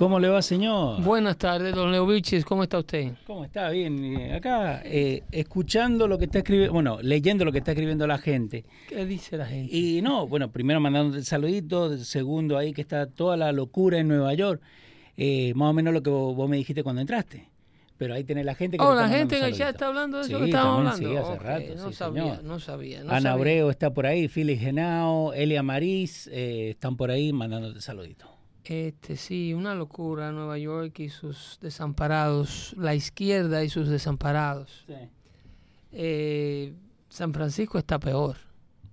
¿Cómo le va, señor? Buenas tardes, don Leo Vichis. ¿Cómo está usted? ¿Cómo está? Bien. Eh, acá, eh, escuchando lo que está escribiendo, bueno, leyendo lo que está escribiendo la gente. ¿Qué dice la gente? Y no, bueno, primero mandando un saludito, segundo ahí que está toda la locura en Nueva York. Eh, más o menos lo que vos, vos me dijiste cuando entraste. Pero ahí tenés la gente que Oh, la gente que ya está hablando de eso Sí, que estábamos hablando. sí, hace Ok, rato, no sí, sabía, señor. no sabía. No Ana sabía. Abreu está por ahí, Félix Genao, Elia Marís, eh, están por ahí mandándote saluditos. Este, sí, una locura Nueva York y sus desamparados, la izquierda y sus desamparados. Eh, San Francisco está peor.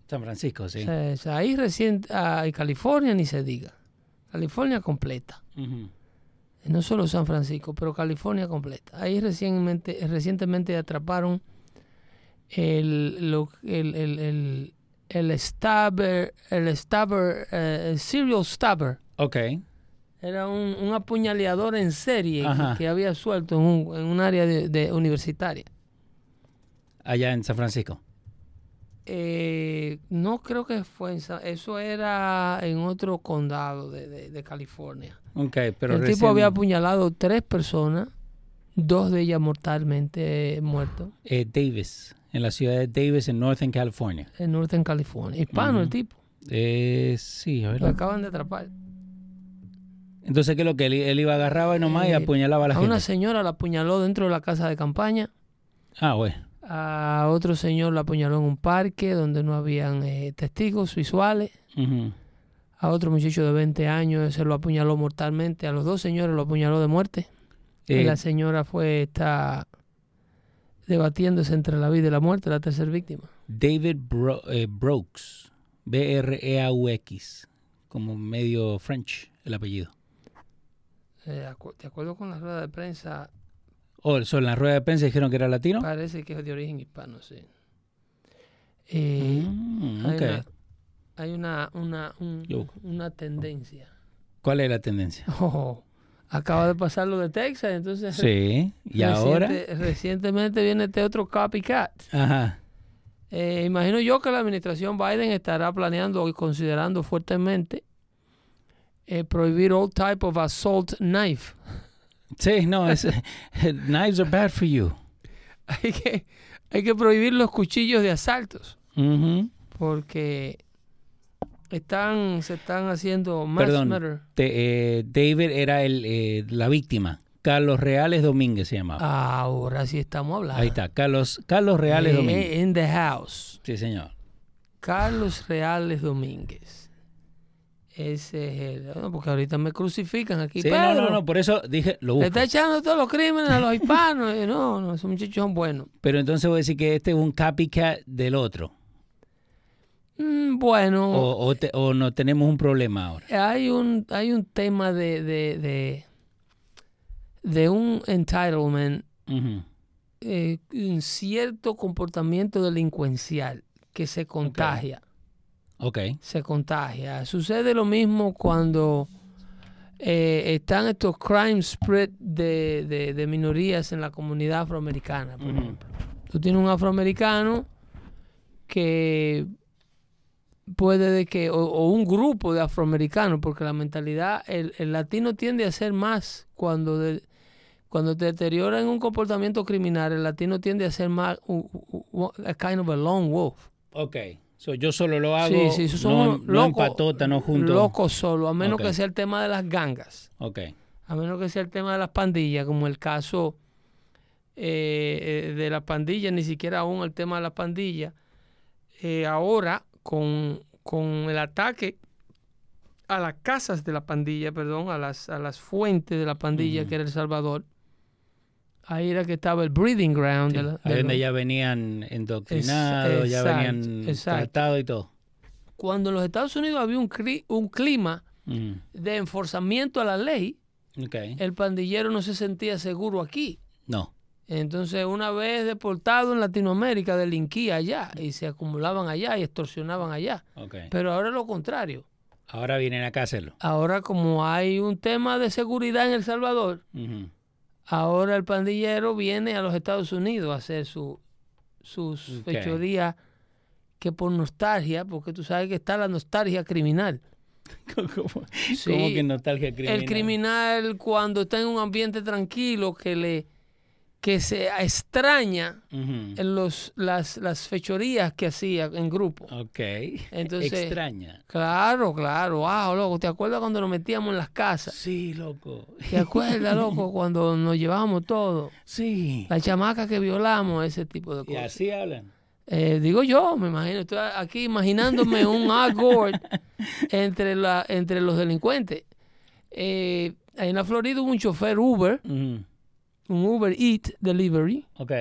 San Francisco, sí. O sea, ahí recién, ah, y California ni se diga. California completa. No solo San Francisco, pero California completa. Ahí recientemente, recientemente atraparon el, lo- el, el, el, el stabber, el stabber, eh, el serial stabber. Ok. Era un, un apuñaleador en serie que, Ajá. que había suelto en un, en un área de, de universitaria. Allá en San Francisco. Eh, no creo que fue en Sa- eso era en otro condado de, de- de California. Ok, pero el tipo había apuñalado tres personas, dos de ellas mortalmente muertos, eh, Davis, en la ciudad de Davis, en Northern California. en Northern California. Hispano el tipo, Eh, sí, a ver. lo acaban de atrapar. Entonces, ¿qué es lo que él, él iba agarraba y nomás y Eh, apuñalaba a la a gente? una señora la apuñaló dentro de la casa de campaña, Ah, bueno. a otro señor la apuñaló en un parque donde no habían eh, testigos visuales, a otro muchacho de 20 años se lo apuñaló mortalmente, a los dos señores lo apuñaló de muerte. y Eh, la señora fue, está debatiéndose entre la vida y la muerte, la tercera víctima. David Bro- eh, Brooks, B-R-E-A-U-X, como medio French el apellido. Eh, de acuerdo con la rueda de prensa, Oh, so, en la rueda de prensa dijeron que era latino. parece que es de origen hispano, sí. Eh, Mm, hay una, hay una, una, un- Yo. una tendencia. ¿Cuál es la tendencia? Oh, acaba de pasar lo de Texas, entonces Sí, y ahora. reciente- recientemente viene este otro copycat. Ajá. Eh, imagino yo que la administración Biden estará planeando y considerando fuertemente eh, prohibir all type of assault knife. Sí, no, es, knives are bad for you. hay, que, hay que prohibir los cuchillos de asaltos porque están se están haciendo mass Perdón, te- eh, David era el, eh, la víctima. Carlos Reales Domínguez se llamaba. Ahora sí estamos hablando. Ahí está, Carlos, Carlos Reales Eh, Domínguez. in the house. Sí, señor. Carlos Reales Domínguez. Ese es el. no, porque ahorita me crucifican aquí. Sí, no, Pedro, no, no, por eso dije, lo Le busco. está echando todos los crímenes a los hispanos. Eh, no, no, esos muchachos son buenos. Pero entonces voy a decir que este es un copycat del otro. Mm, bueno, O, o, te- o no tenemos un problema ahora. hay un hay un tema de de, de, de un entitlement, eh, un cierto comportamiento delincuencial que se contagia. Ok. Se contagia. Sucede lo mismo cuando eh, están estos crime spread de, de- de minorías en la comunidad afroamericana, por ejemplo. Tú tienes un afroamericano que puede de que, o, o un grupo de afroamericanos, porque la mentalidad, el, el latino tiende a ser más cuando, de- Cuando te deteriora en un comportamiento criminal, el latino tiende a ser más u- u- u- a kind of a lone wolf. Ok. So, yo solo lo hago, sí, no, unos no locos, en patota, no junto. locos solo, a menos que sea el tema de las gangas. Ok. A menos que sea el tema de las pandillas, como el caso eh, eh, de la pandilla, ni siquiera aún el tema de la pandilla. Eh, ahora, con, con el ataque a las casas de la pandilla, perdón, a las, a las fuentes de la pandilla, que era El Salvador, ahí era que estaba el breeding ground. Sí, de la- Ahí donde ya venían endoctrinados, ya exacto, venían exacto. tratados y todo. Cuando en los Estados Unidos había un, cri- un clima Ujú. de enforzamiento a la ley, el pandillero no se sentía seguro aquí. No. Entonces, una vez deportado en Latinoamérica, delinquía allá y se acumulaban allá y extorsionaban allá. Pero ahora es lo contrario. Ahora vienen acá a hacerlo. Ahora, como hay un tema de seguridad en El Salvador. Ahora el pandillero viene a los Estados Unidos a hacer su, sus fechorías que por nostalgia, porque tú sabes que está la nostalgia criminal. ¿Cómo, Sí. cómo que nostalgia criminal? El criminal cuando está en un ambiente tranquilo que le que se extraña en los, las, las fechorías que hacía en grupo. Ok. Entonces- Extraña. Claro, claro. Wow, loco. ¿Te acuerdas cuando nos metíamos en las casas? Sí, loco. ¿Te acuerdas, loco, cuando nos llevábamos todo? Sí. La chamaca que violamos, ese tipo de Y cosas. así hablan. Eh, digo yo, me imagino. Estoy aquí imaginándome un Al Gore entre, la, entre los delincuentes. Eh, en la Florida hubo un chofer Uber. Un Uber Eat Delivery, Ok.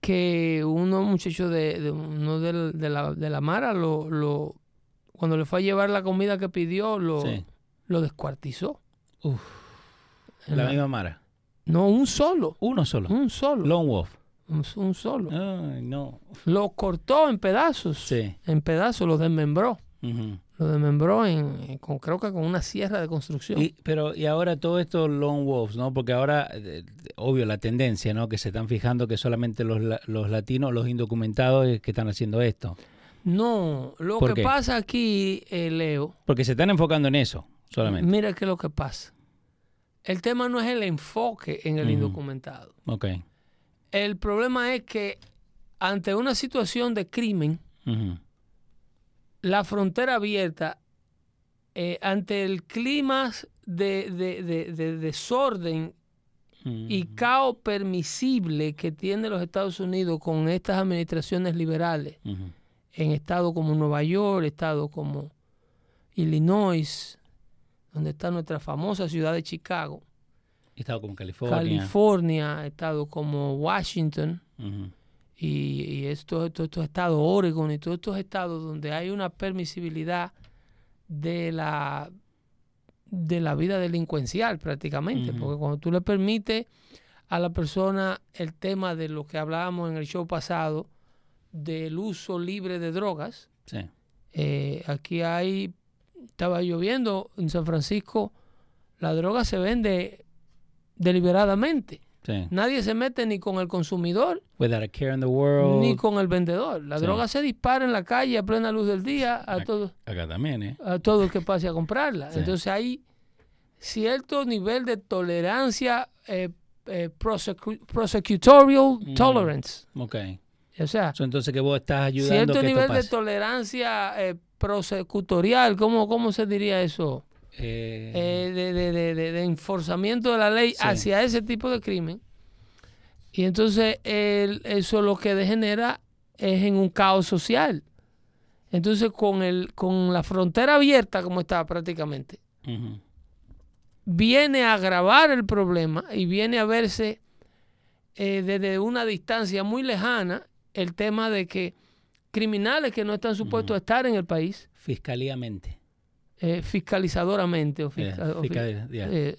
que uno muchacho de, de uno del- de, la, de la Mara lo, lo cuando le fue a llevar la comida que pidió lo, Sí. lo descuartizó. Uf. La la- misma Mara. No, un solo, Uno solo. un solo, Lone Wolf. un, un solo. Ay, no. Lo cortó en pedazos, Sí. en pedazos, lo desmembró, Ujú. Lo desmembró en, con, creo que con una sierra de construcción. Y, pero, y ahora todo esto Lone Wolves, ¿no? Porque ahora, eh, obvio, la tendencia, ¿no? Que se están fijando que solamente los, los latinos, los indocumentados, es que están haciendo esto. No, lo ¿Por que qué? pasa aquí, eh, Leo, Porque se están enfocando en eso, solamente. mira qué es lo que pasa. El tema no es el enfoque en el indocumentado. Ok. El problema es que ante una situación de crimen. La frontera abierta, eh, ante el clima de, de- de- de desorden y Ujú. caos permisible que tiene los Estados Unidos con estas administraciones liberales, en estados como Nueva York, estados como Illinois, donde está nuestra famosa ciudad de Chicago, Estado como California. California, estados como Washington. Y, y estos, estos, estos estados, Oregon y todos estos estados donde hay una permisibilidad de la de la vida delincuencial prácticamente, porque cuando tú le permites a la persona el tema de lo que hablábamos en el show pasado del uso libre de drogas, Sí. eh, aquí hay, estaba lloviendo en San Francisco, la droga se vende deliberadamente. Sí. Nadie se mete ni con el consumidor Without a care in the world. ni con el vendedor. La Sí. droga se dispara en la calle a plena luz del día a todo, Acá también, ¿eh? a todo el que pase a comprarla. Sí. Entonces hay cierto nivel de tolerancia eh, eh, prosecu- prosecutorial Mm. tolerance. Ok. O sea, entonces que vos estás ayudando cierto a que nivel esto de tolerancia eh, prosecutorial, ¿cómo, ¿cómo se diría eso? Eh, de, de, de, de- de enforzamiento de la ley Sí. hacia ese tipo de crimen. Y entonces el- eso lo que degenera es en un caos social. Entonces con, el, con la frontera abierta como está prácticamente, viene a agravar el problema y viene a verse eh, desde una distancia muy lejana el tema de que criminales que no están supuestos a estar en el país, Fiscalíamente. Eh, fiscalizadoramente, o Eh, o fiscal- yeah. eh,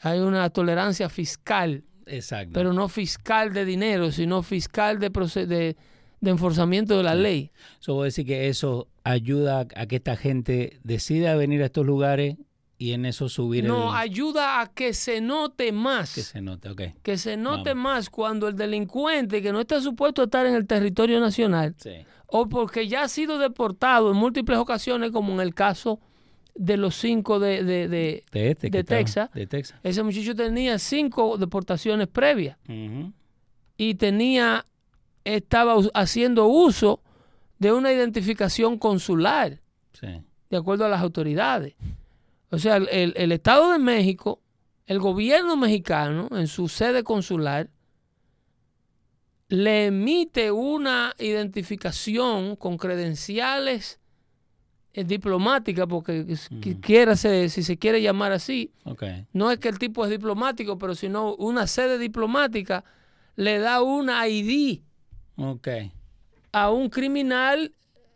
hay una tolerancia fiscal, Exacto. pero no fiscal de dinero, sino fiscal de, de, de enforzamiento de la ley. So, vos decís que eso ayuda a que esta gente decida venir a estos lugares y en eso subir No, el... ayuda a que se note más. Que se note, ok. que se note Vamos. más cuando el delincuente que no está supuesto a estar en el territorio nacional Sí. o porque ya ha sido deportado en múltiples ocasiones, como en el caso de los cinco de, de, de, De este, estaba- Texas. De Texas. ese muchacho tenía cinco deportaciones previas y tenía, estaba haciendo uso de una identificación consular, Sí. de acuerdo a las autoridades. O sea, el, el- Estado de México, el gobierno mexicano, en su sede consular, le emite una identificación con credenciales eh, diplomáticas, porque es- qui- Ujú. quiérase, si se quiere llamar así, no es que el tipo es diplomático, pero sino una sede diplomática le da una ID a un criminal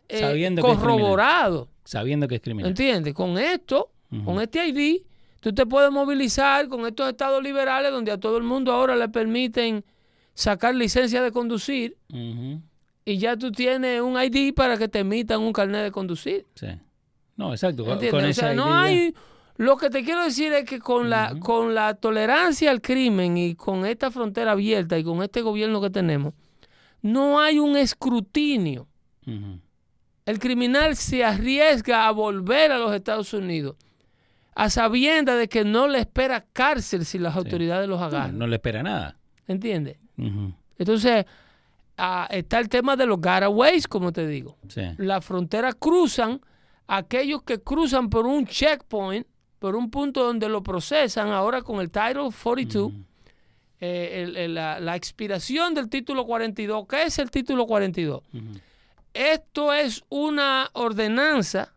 eh, Sabiendo que es criminal. corroborado. Sabiendo que es criminal. ¿Entiendes? Con esto, Con este ID, tú te puedes movilizar con estos estados liberales donde a todo el mundo ahora le permiten sacar licencia de conducir y ya tú tienes un ID para que te emitan un carnet de conducir. Sí. No, exacto. Con, ¿Entiendes? con o sea, no hay... Lo que te quiero decir es que con, la, con la tolerancia al crimen y con esta frontera abierta y con este gobierno que tenemos, no hay un escrutinio. El criminal se arriesga a volver a los Estados Unidos a sabienda de que no le espera cárcel si las autoridades los agarran. no le espera nada. ¿Entiendes? Entonces, está el tema de los garaways, como te digo. Sí. La frontera cruzan aquellos que cruzan por un checkpoint, por un punto donde lo procesan ahora con el Title 42, Ujú. eh, el- el- la, la expiración del título 42. ¿Qué es el título 42? Ujú. Esto es una ordenanza,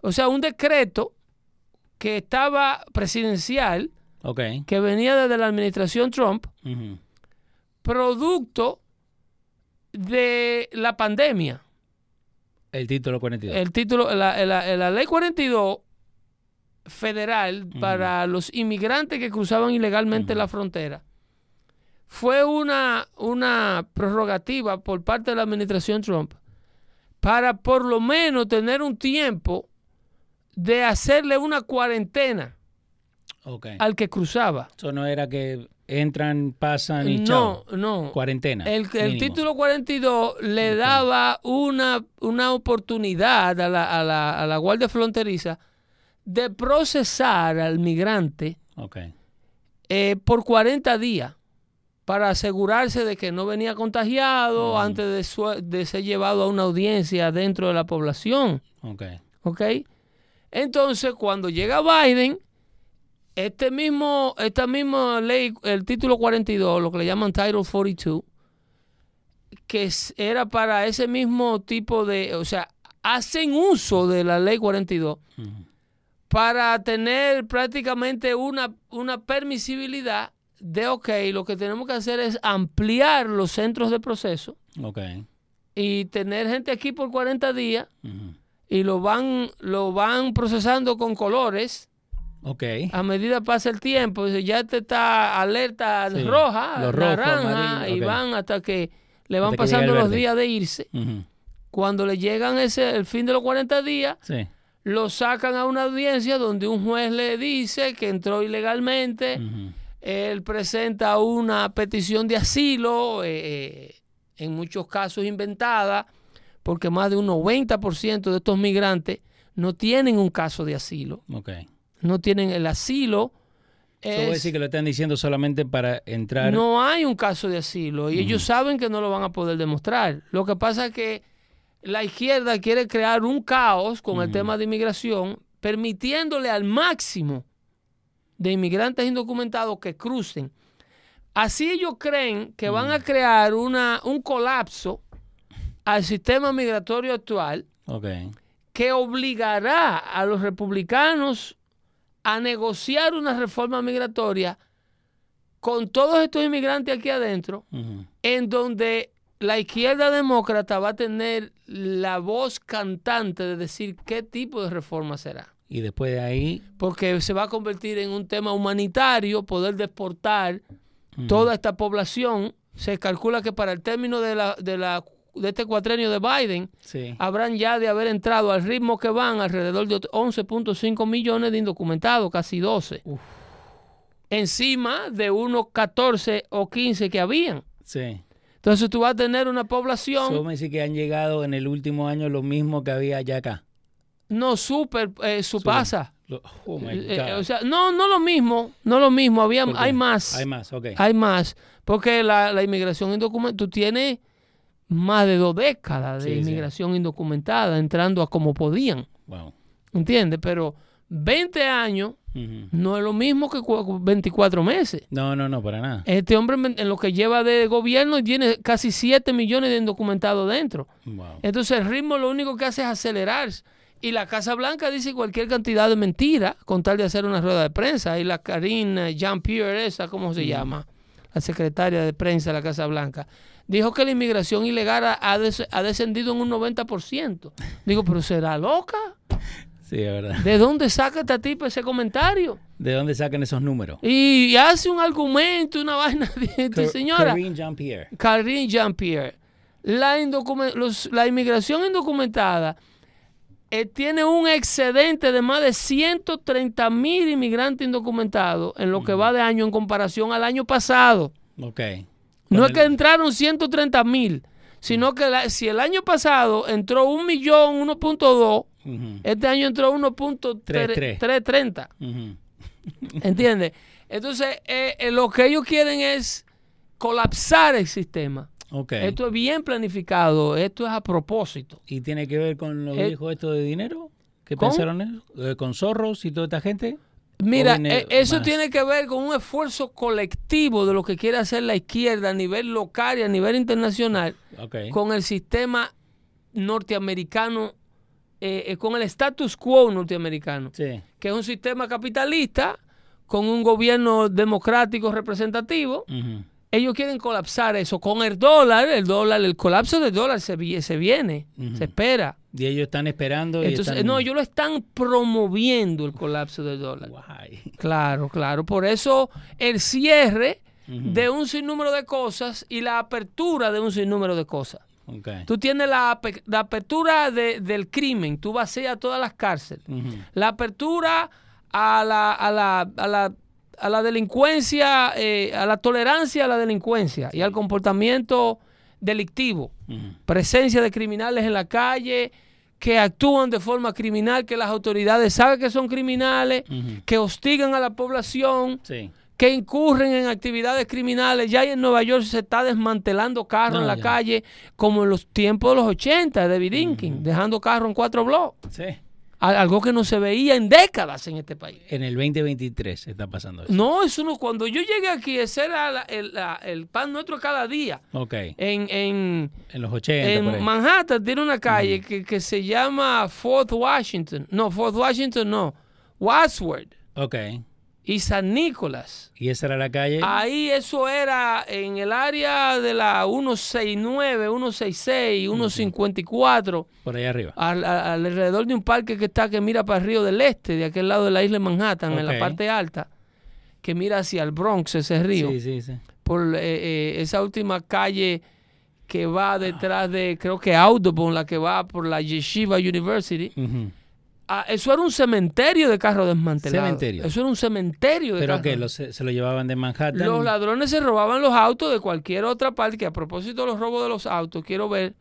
o sea, un decreto que estaba presidencial, que venía desde la administración Trump, producto de la pandemia. El título 42. El título, la, la- la ley 42 federal para los inmigrantes que cruzaban ilegalmente la frontera fue una, una prerrogativa por parte de la administración Trump para por lo menos tener un tiempo de hacerle una cuarentena al que cruzaba. Eso no era que entran, pasan y No, chao. no. Cuarentena. El, el título 42 le daba una, una oportunidad a la, a, la, a la Guardia Fronteriza de procesar al migrante eh, por 40 días para asegurarse de que no venía contagiado Mm. antes de, su- de ser llevado a una audiencia dentro de la población. Ok. ¿Ok? Entonces, cuando llega Biden, este mismo, esta misma ley, el título 42, lo que le llaman Title 42, que era para ese mismo tipo de, o sea, hacen uso de la ley 42 Ujú. para tener prácticamente una, una permisibilidad de, ok, lo que tenemos que hacer es ampliar los centros de proceso Ok. y tener gente aquí por 40 días Ujú. Y lo van, lo van procesando con colores a medida pasa el tiempo. Ya te está alerta Sí, roja, lo rojo, naranja, amarillo, y van hasta que le van Hasta pasando los días de irse. Cuando le llegan ese, el fin de los 40 días, Sí. lo sacan a una audiencia donde un juez le dice que entró ilegalmente, él presenta una petición de asilo, eh, en muchos casos inventada, porque más de un 90% de estos migrantes no tienen un caso de asilo, no tienen el asilo. Eso es- decir que lo están diciendo solamente para entrar. no hay un caso de asilo y ellos saben que no lo van a poder demostrar. Lo que pasa es que la izquierda quiere crear un caos con el tema de inmigración, permitiéndole al máximo de inmigrantes indocumentados que crucen. Así ellos creen que van a crear una, un colapso al sistema migratorio actual que obligará a los republicanos a negociar una reforma migratoria con todos estos inmigrantes aquí adentro, en donde la izquierda demócrata va a tener la voz cantante de decir qué tipo de reforma será. Y después de ahí. Porque se va a convertir en un tema humanitario, poder deportar toda esta población. Se calcula que para el término de, la, de, la, de este cuatrenio de Biden, Sí. habrán ya de haber entrado al ritmo que van alrededor de 11.5 millones de indocumentados, casi 12. Uf. Encima de unos 14 o 15 que habían. Sí. Entonces tú vas a tener una población. me dice que han llegado en el último año lo mismo que había allá acá. No, super, eh, su pasa. Oh Eh, God. o sea, no, no lo mismo, no lo mismo, había, hay más. Hay más, ok. Hay más, porque la, la inmigración indocumentada, tú tienes más de dos décadas de Sí, sí. inmigración indocumentada entrando a como podían, Wow. ¿entiendes? Pero 20 años no es lo mismo que cu- 24 meses. No, no, no, para nada. Este hombre en lo que lleva de gobierno tiene casi 7 millones de indocumentados dentro. Wow. Entonces el ritmo lo único que hace es acelerarse. Y la Casa Blanca dice cualquier cantidad de mentiras con tal de hacer una rueda de prensa. Y la Karine Jean-Pierre, esa, ¿cómo se llama? La secretaria de prensa de la Casa Blanca, dijo que la inmigración ilegal ha, ha des- ha descendido en un 90%. Digo, pero ¿será loca? Sí, es verdad. ¿De dónde saca esta tipa ese comentario? ¿De dónde sacan esos números? Y, y hace un argumento, una vaina de señora. Corinne Jean-Pierre. Karine Jean-Pierre, la, los- la inmigración indocumentada eh, tiene un excedente de más de 130 mil inmigrantes indocumentados en lo que va de año en comparación al año pasado. Ok. No es que entraron 130 mil, sino que la- si el año pasado entró un millón, 1.2, Ujú. este año entró Tres, tres. 1.330. Ujú. ¿Entiendes? Entonces, eh, eh, lo que ellos quieren es colapsar el sistema. Ok. Esto es bien planificado, esto es a propósito. ¿Y tiene que ver con los Eh, viejos esto de dinero? ¿Qué pensaron eso? Eh, ¿Con zorros y toda esta gente? Mira, eh, eso más? tiene que ver con un esfuerzo colectivo de lo que quiere hacer la izquierda a nivel local y a nivel internacional con el sistema norteamericano, eh, eh, con el status quo norteamericano, Sí. que es un sistema capitalista con un gobierno democrático representativo. Ellos quieren colapsar eso con el dólar, el dólar, el colapso del dólar se, vi- se viene, se espera. Y ellos están esperando y Entonces, están... no, ellos lo están promoviendo el colapso del dólar. Guay. Claro, claro. Por eso el cierre de un sinnúmero de cosas y la apertura de un sinnúmero de cosas. Ok. Tú tienes la, ape- la apertura de- del crimen, tú vacías todas las cárceles. La apertura a la, a la, a la, a la delincuencia, eh, a la tolerancia a la delincuencia y al comportamiento delictivo. Presencia de criminales en la calle que actúan de forma criminal, que las autoridades saben que son criminales, que hostigan a la población, Sí. que incurren en actividades criminales. Ya en Nueva York se está desmantelando carros No, en la ya. calle, como en los tiempos de los 80 de Vidinkin, dejando carros en cuatro bloques. Sí. Al- Algo que no se veía en décadas en este país. En el 2023 está pasando eso. No, eso no. Cuando yo llegué aquí, ese era la- el, la- el pan nuestro cada día. Ok. En, en, En los 80 por ahí. en Manhattan tiene una calle que, que se llama Fort Washington. No, Fort Washington no. Wadsworth Ok. Y San Nicolás. Y esa era la calle. Ahí eso era en el área de la 169, 166, 154, Por ahí arriba. al- al- alrededor de un parque que está que mira para el río del Este, de aquel lado de la isla de Manhattan, en la parte alta, que mira hacia el Bronx, ese río. Sí, sí, sí. Por eh, eh, esa última calle que va detrás de, creo que Audubon, la que va por la Yeshiva University. Ujú. Ah, eso era un cementerio de carros desmantelados. Cementerio. Eso era un cementerio de ¿Pero carros. qué? ¿Los- se, se lo llevaban de Manhattan? Los ladrones se robaban los autos de cualquier otra parte, que a propósito de los robos de los autos, quiero ver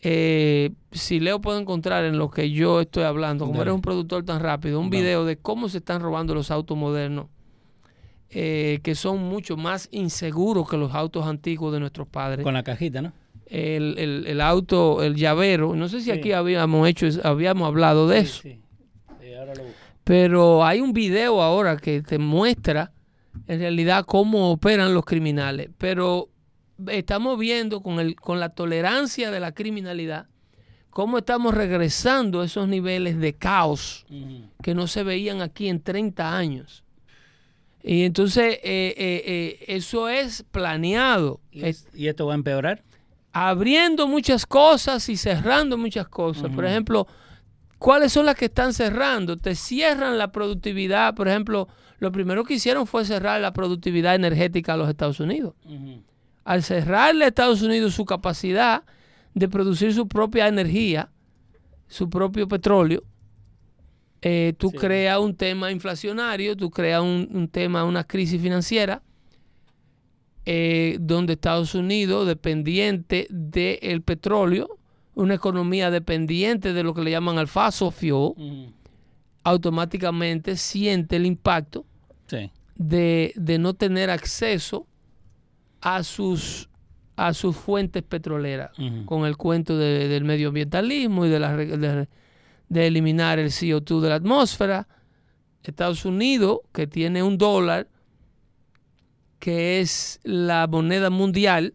eh, si Leo puede encontrar en lo que yo estoy hablando, como Dale. eres un productor tan rápido, un Vamos. video de cómo se están robando los autos modernos, eh, que son mucho más inseguros que los autos antiguos de nuestros padres. Con la cajita, ¿no? El, el- el auto, el llavero, no sé si Sí. aquí habíamos hecho, habíamos hablado de eso. Sí, ahora lo. Pero hay un video ahora que te muestra en realidad cómo operan los criminales. Pero estamos viendo con, el, con la tolerancia de la criminalidad cómo estamos regresando a esos niveles de caos que no se veían aquí en 30 años. Y entonces eh, eh, eh, eso es planeado. ¿Y, es- y esto va a empeorar? Abriendo muchas cosas y cerrando muchas cosas. Por ejemplo, ¿cuáles son las que están cerrando? Te cierran la productividad. Por ejemplo, lo primero que hicieron fue cerrar la productividad energética a los Estados Unidos. Al cerrarle a Estados Unidos su capacidad de producir su propia energía, su propio petróleo, eh, tú Sí. creas un tema inflacionario, tú creas un, un tema, una crisis financiera, eh, donde Estados Unidos, dependiente del petróleo, una economía dependiente de lo que le llaman al fuel, Ujú. automáticamente siente el impacto Sí. de, de no tener acceso a sus a sus fuentes petroleras con el cuento de- del medioambientalismo y de, la, de, de eliminar el CO2 de la atmósfera. Estados Unidos, que tiene un dólar, que es la moneda mundial,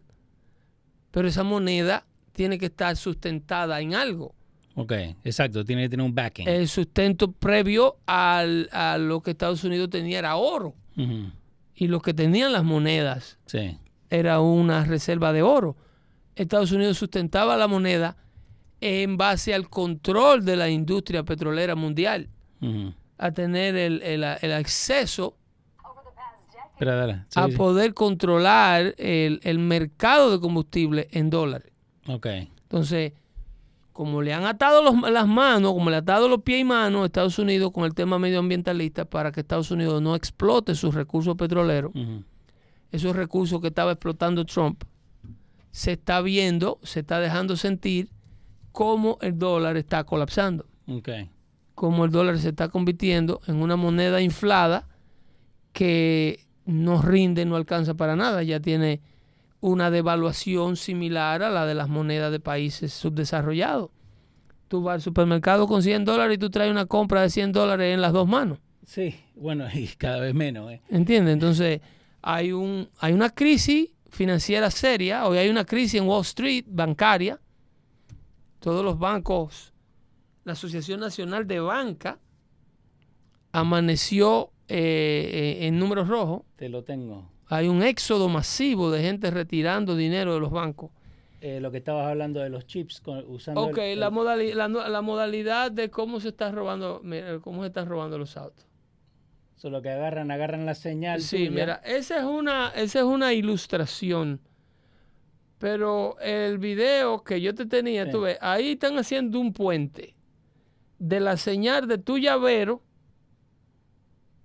pero esa moneda tiene que estar sustentada en algo. Ok, exacto, tiene que tener un backing. El sustento previo al- a lo que Estados Unidos tenía era oro. Y lo que tenían las monedas Sí. era una reserva de oro. Estados Unidos sustentaba la moneda en base al control de la industria petrolera mundial, a tener el, el- el acceso Pero dale. Sí, a sí. poder controlar el, el mercado de combustible en dólares. Ok. Entonces, como le han atado los- las manos, como le han atado los pies y manos a Estados Unidos con el tema medioambientalista para que Estados Unidos no explote sus recursos petroleros, esos recursos que estaba explotando Trump, se está viendo, se está dejando sentir cómo el dólar está colapsando, Ok. cómo el dólar se está convirtiendo en una moneda inflada que no rinde, no alcanza para nada, ya tiene una devaluación similar a la de las monedas de países subdesarrollados. Tú vas al supermercado con 100 dólares y tú traes una compra de 100 dólares en las dos manos. Sí, bueno, y cada vez menos. ¿eh? ¿Entiendes? Entonces, hay, un, hay una crisis financiera seria, hoy hay una crisis en Wall Street bancaria. Todos los bancos, la Asociación Nacional de Banca amaneció eh, en números rojos. Te lo tengo. Hay un éxodo masivo de gente retirando dinero de los bancos. Eh, lo que estabas hablando de los chips con- usando. Ok, el- la, modali- la, modalidad de cómo se está robando, mira, cómo se están robando los autos. so, lo que agarran, agarran la señal. Sí, tuya. mira, esa es una, esa es una ilustración. Pero el video que yo te tenía, Sí. tú ves, ahí están haciendo un puente de la señal de tu llavero,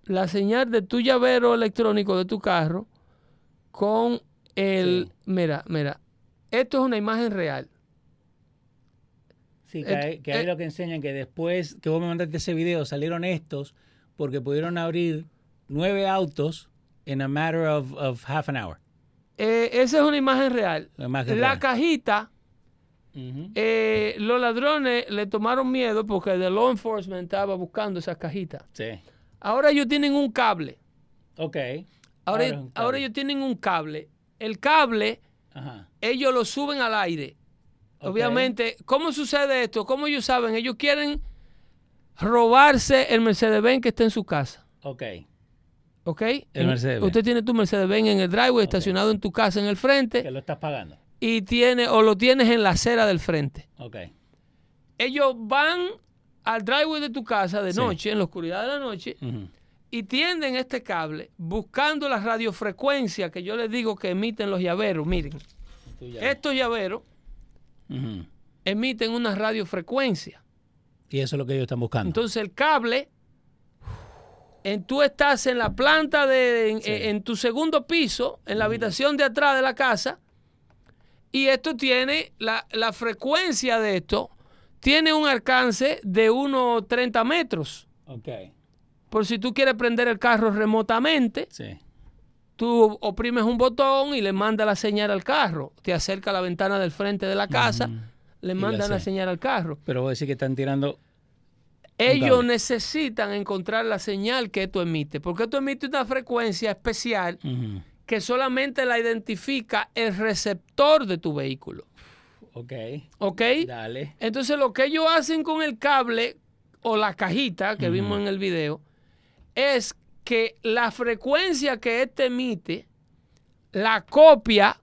la señal de tu llavero electrónico de tu carro, con el, Sí. mira, mira, esto es una imagen real. Sí, que, ahí eh. lo que enseñan que después que vos me mandaste ese video salieron estos porque pudieron abrir nueve autos en a matter of, of half an hour. Eh, esa es una imagen real. La imagen la real. cajita. Eh, los ladrones le tomaron miedo porque el law enforcement estaba buscando esas cajitas. Sí. Ahora ellos tienen un cable. Ok. Ahora, ellos tienen un cable. El cable, Ajá. ellos lo suben al aire. Obviamente, ¿cómo sucede esto? ¿Cómo ellos saben? Ellos quieren robarse el Mercedes-Benz que está en su casa. Ok. ¿Ok? El En- Mercedes-Benz. Usted tiene tu Mercedes-Benz en el driveway estacionado en tu casa en el Que frente lo estás pagando. y tiene o lo tienes en la acera del frente. Ok. Ellos van al driveway de tu casa de Sí. noche, en la oscuridad de la noche, y tienden este cable buscando la radiofrecuencia que yo les digo que emiten los llaveros. Miren, estos llaveros emiten una radiofrecuencia. Y eso es lo que ellos están buscando. Entonces el cable, en, tú estás en la planta de, en, Sí. en tu segundo piso, en la habitación de atrás de la casa, y esto tiene, la, la frecuencia de esto, tiene un alcance de unos 30 metros. ok. Por si tú quieres prender el carro remotamente, Sí. tú oprimes un botón y le manda la señal al carro. Te acerca a la ventana del frente de la casa, le mandan la la se- señal al carro. Pero vos decís que están tirando. Ellos necesitan encontrar la señal que esto emite, porque esto emite una frecuencia especial que solamente la identifica el receptor de tu vehículo. Ok. ¿Ok? Dale. Entonces lo que ellos hacen con el cable o la cajita que vimos en el video es que la frecuencia que este emite la copia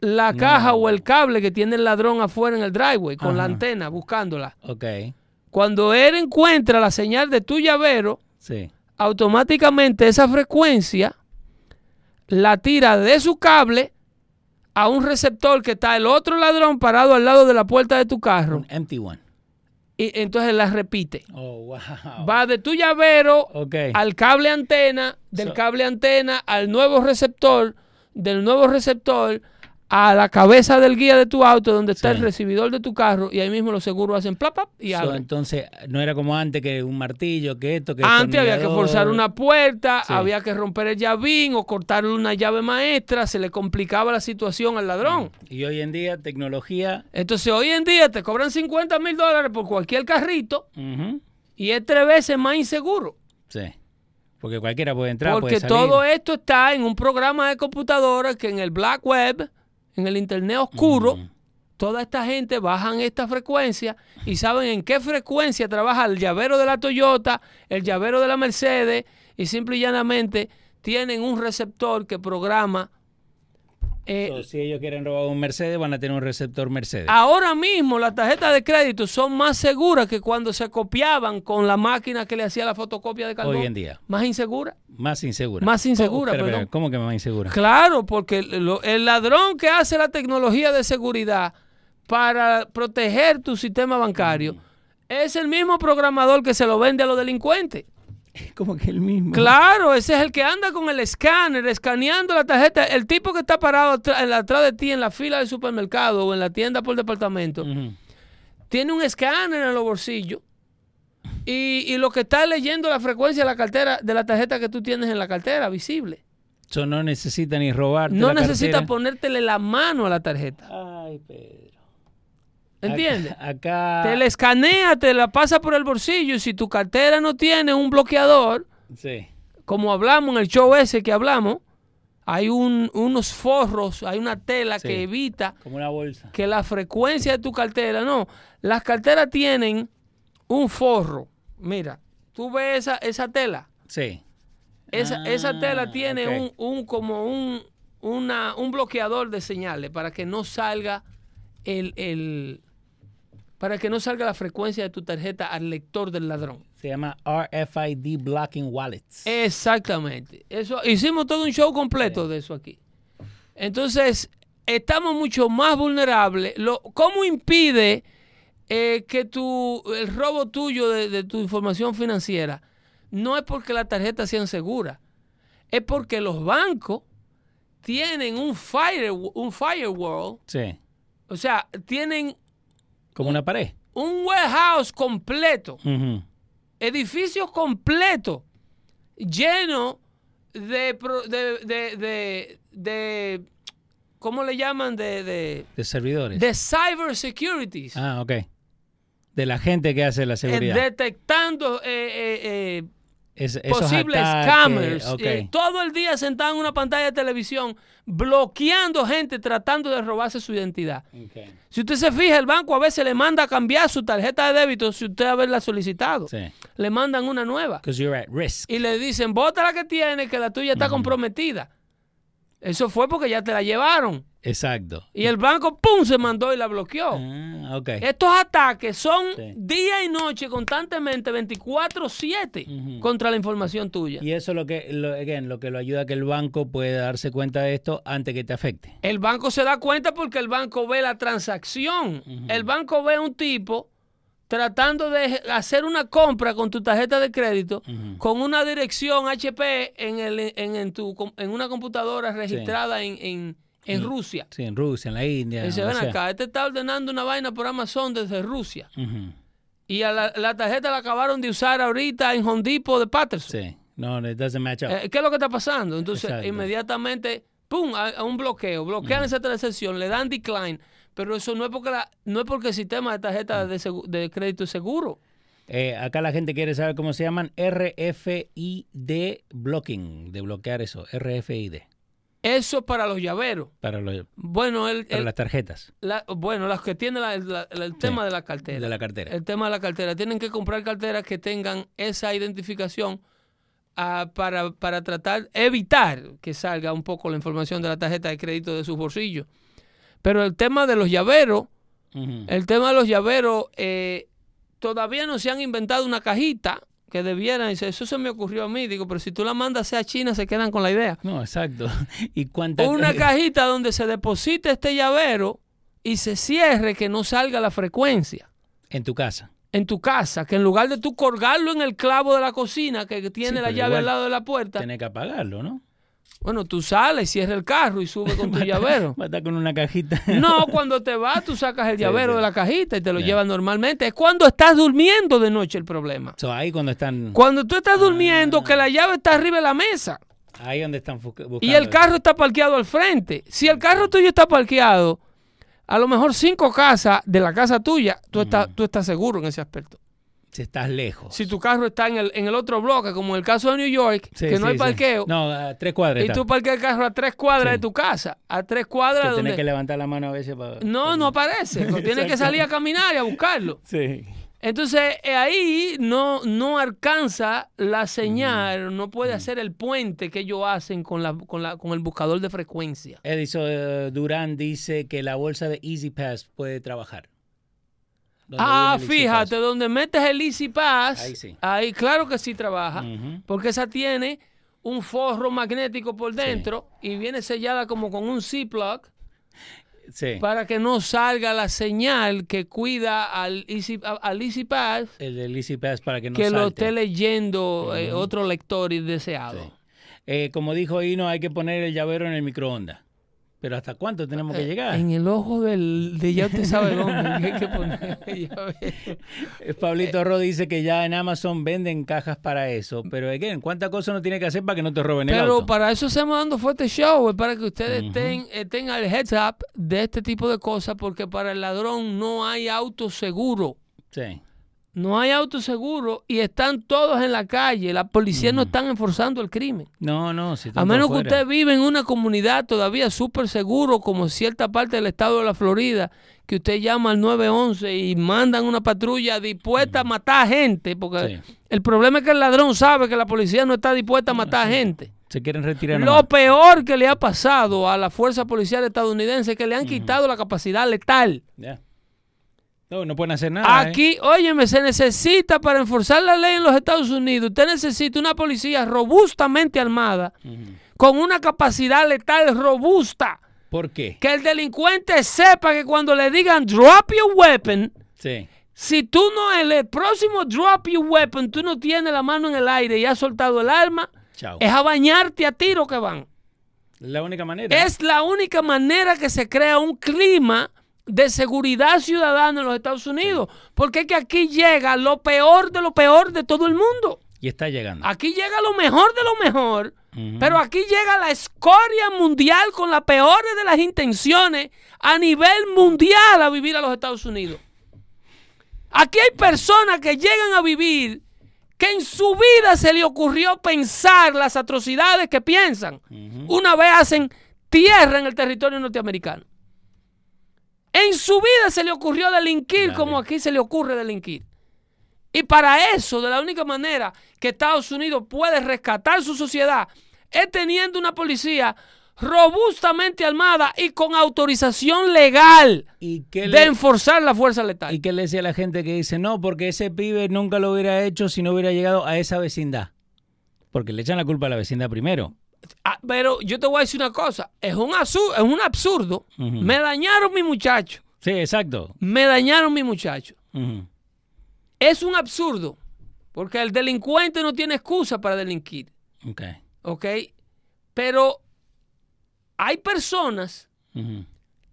la No. caja o el cable que tiene el ladrón afuera en el driveway con la antena buscándola. Ok. Cuando él encuentra la señal de tu llavero, Sí. automáticamente esa frecuencia la tira de su cable a un receptor que está el otro ladrón parado al lado de la puerta de tu carro Un empty one. y entonces la repite. Oh, wow. Va de tu llavero al cable antena, del So- cable antena al nuevo receptor, del nuevo receptor a la cabeza del guía de tu auto donde está Sí. el recibidor de tu carro y ahí mismo los seguros hacen plap, plap y So, abren. entonces, no era como antes que un martillo, que esto, que Antes había que forzar una puerta, Sí. había que romper el llavín o cortarle una llave maestra, se le complicaba la situación al ladrón. Y hoy en día, tecnología. Entonces hoy en día te cobran 50 mil dólares por cualquier carrito y es tres veces más inseguro. Sí. Porque cualquiera puede entrar, Porque puede salir. todo esto está en un programa de computadora que en el black web, en el internet oscuro, toda esta gente bajan esta frecuencia y saben en qué frecuencia trabaja el llavero de la Toyota, el llavero de la Mercedes y simple y llanamente tienen un receptor que programa. Eh, So, si ellos quieren robar un Mercedes, van a tener un receptor Mercedes. Ahora mismo las tarjetas de crédito son más seguras que cuando se copiaban con la máquina que le hacía la fotocopia de carbón. hoy en día. Más insegura. Más insegura. Más insegura, Oh, perdón. ¿Cómo que más insegura? Claro, porque lo- el ladrón que hace la tecnología de seguridad para proteger tu sistema bancario es el mismo programador que se lo vende a los delincuentes. Como que el mismo. Claro, ese es el que anda con el escáner, escaneando la tarjeta. El tipo que está parado atrás de ti en la fila del supermercado o en la tienda por departamento, tiene un escáner en los bolsillos y, y lo que está leyendo la frecuencia de la cartera, de la tarjeta que tú tienes en la cartera, visible. So, no necesita ni robarte No la necesita cartera. ponértele la mano a la tarjeta. Ay, Pedro. ¿Entiendes? Acá, acá- Te la escanea, te la pasa por el bolsillo y si tu cartera no tiene un bloqueador, Sí. como hablamos en el show ese que hablamos, hay un- unos forros, hay una tela Sí. que evita Como una bolsa. que la frecuencia de tu cartera, no, las carteras tienen un forro. Mira, tú ves esa, esa tela, Sí. esa, esa Ah, tela tiene ok. un, un- como un, una- un bloqueador de señales para que no salga el, el- para que no salga la frecuencia de tu tarjeta al lector del ladrón. Se llama RFID Blocking Wallets. Exactamente. Eso, hicimos todo un show completo de eso aquí. Entonces, estamos mucho más vulnerables. Lo, ¿Cómo impide eh, que tu, el robo tuyo de, de tu información financiera no es porque las tarjetas sean seguras? Es porque los bancos tienen un, fire, un firewall, Sí. o sea, tienen Como una pared. un warehouse completo Ujú. edificios completos llenos de, de, de, de, de- ¿cómo le llaman? De, de, De servidores. de cyber securities. Ah, ok. De la gente que hace la Eh, seguridad. detectando eh, eh, eh, Es- posibles scammers. ok. eh, todo el día sentado en una pantalla de televisión, bloqueando gente tratando de robarse su identidad. Si usted se fija, el banco a veces le manda a cambiar su tarjeta de débito si usted haberla solicitado. Sí. Le mandan una nueva. Because you're at risk. y le dicen, bota la que tiene, que la tuya está comprometida. Eso fue porque ya te la llevaron. Exacto. Y el banco, ¡pum!, se mandó y la bloqueó. Ah, ok. Estos ataques son Sí. día y noche, constantemente, 24-7 Ujú. contra la información tuya. Y eso es lo que, lo, again, lo que lo ayuda a que el banco pueda darse cuenta de esto antes que te afecte. El banco se da cuenta porque el banco ve la transacción. El banco ve un tipo tratando de hacer una compra con tu tarjeta de crédito con una dirección HP en, el, en, en tu, en una computadora registrada en, en- en Rusia. Sí, en Rusia, en la India. Y dice, ven sea. acá, este está ordenando una vaina por Amazon desde Rusia. Y a la, la tarjeta la acabaron de usar ahorita en Home Depot de Patterson. Sí. No, it doesn't match up. Eh, ¿Qué es lo que está pasando? Entonces, Exacto. inmediatamente, ¡pum! A, a un bloqueo. Bloquean esa transacción, le dan decline. Pero eso no es porque, la, no es porque el sistema de tarjeta de crédito es seguro. Eh, acá la gente quiere saber cómo se llaman RFID blocking, de bloquear eso, RFID, Eso es para los llaveros. para, los- Bueno, el, para el- las tarjetas la- bueno las que tienen la- la- la- el tema de la cartera. de la cartera. El tema de la cartera. Tienen que comprar carteras que tengan esa identificación ah, para, para tratar, evitar que salga un poco la información de la tarjeta de crédito de sus bolsillos. Pero el tema de los llaveros, el tema de los llaveros, eh, todavía no se han inventado una cajita que debieran, dice, eso se me ocurrió a mí, digo, pero si tú la mandas a China se quedan con la idea. No, exacto. ¿Y cuánta Una cajita donde se deposite este llavero y se cierre que no salga la frecuencia en tu casa? en tu casa, que en lugar de tú colgarlo en el clavo de la cocina que tiene Sí, la llave al lado de la puerta, Tienes que apagarlo, ¿no? Bueno, tú sales, cierras el carro y subes con tu llavero. Va a estar con una cajita. No, cuando te vas, tú sacas el llavero sí. de la cajita y te lo llevas normalmente. Es cuando estás durmiendo de noche el problema. So, ahí cuando están. Cuando tú estás durmiendo, que la llave está arriba de la mesa Ahí donde están busca- buscando. y el carro está parqueado al frente. Si el carro tuyo está parqueado, a lo mejor cinco casas de la casa tuya, tú, estás, tú estás seguro en ese aspecto. Si estás lejos. Si tu carro está en el, en el otro bloque, como en el caso de New York, Sí, que no sí, hay sí. parqueo, No, a tres cuadras. y está. tú parqueas el carro a tres cuadras de tu casa, a tres cuadras Que donde... tenés que levantar la mano a veces para. No, no aparece. Tienes que salir a caminar y a buscarlo. Sí. Entonces, eh, ahí no, no alcanza la señal, no puede hacer el puente que ellos hacen con, la, con, la, con el buscador de frecuencia. Edison eh, Durán dice que la bolsa de Easy Pass puede trabajar. Ah, fíjate, donde metes el Easy Pass, Ahí sí. ahí claro que sí trabaja, porque esa tiene un forro magnético por dentro y viene sellada como con un Ziploc Sí. para que no salga la señal que cuida al Easy, al Easy Pass El del Easy Pass para que no que lo esté leyendo eh, otro lector indeseado. Sí. Eh, como dijo Hino, hay que poner el llavero en el microondas. Pero ¿hasta cuánto tenemos que llegar? En el ojo del, de ya usted sabe dónde hay que poner el. Eh, Pablito Ro dice que ya en Amazon venden cajas para eso. Pero, again, ¿cuántas cosas uno tiene que hacer para que no te roben el Pero auto? para eso hacemos dando fuerte show, para que ustedes estén, estén al heads up de este tipo de cosas, porque para el ladrón no hay auto seguro. Sí. No hay auto seguro y están todos en la calle. La policía no están enforzando el crimen. No, no. Si A menos que usted vive en una comunidad todavía súper seguro, como cierta parte del estado de la Florida, que usted llama al 911 y mandan una patrulla dispuesta a matar gente, porque Sí. el problema es que el ladrón sabe que la policía no está dispuesta a matar gente. Se quieren retirar Lo nomás. peor que le ha pasado a la fuerza policial estadounidense es que le han quitado la capacidad letal. No, no pueden hacer nada. ¿eh? Aquí, óyeme, se necesita para enforzar la ley en los Estados Unidos, usted necesita una policía robustamente armada, con una capacidad letal robusta. ¿Por qué? Que el delincuente sepa que cuando le digan drop your weapon, Sí. si tú no, el, el próximo drop your weapon, tú no tienes la mano en el aire y has soltado el arma, Chao. es a bañarte a tiro que van. La única manera. Es la única manera que se crea un clima de seguridad ciudadana en los Estados Unidos. Porque es que aquí llega lo peor de lo peor de todo el mundo. Y está llegando. Aquí llega lo mejor de lo mejor. Pero aquí llega la escoria mundial con las peores de las intenciones a nivel mundial a vivir a los Estados Unidos. Aquí hay personas que llegan a vivir que en su vida se le ocurrió pensar las atrocidades que piensan. Una vez hacen tierra en el territorio norteamericano. En su vida se le ocurrió delinquir Dale. como aquí se le ocurre delinquir. Y para eso, de la única manera que Estados Unidos puede rescatar su sociedad es teniendo una policía robustamente armada y con autorización legal ¿Y de enforzar la fuerza letal. ¿Y qué le decía a la gente que dice, no, porque ese pibe nunca lo hubiera hecho si no hubiera llegado a esa vecindad? Porque le echan la culpa a la vecindad primero. Ah, pero yo te voy a decir una cosa, es un, asu- es un absurdo. Me dañaron mi muchacho, Sí, exacto. me dañaron mi muchacho. Es un absurdo, porque el delincuente no tiene excusa para delinquir, Ok. ¿ok? Pero hay personas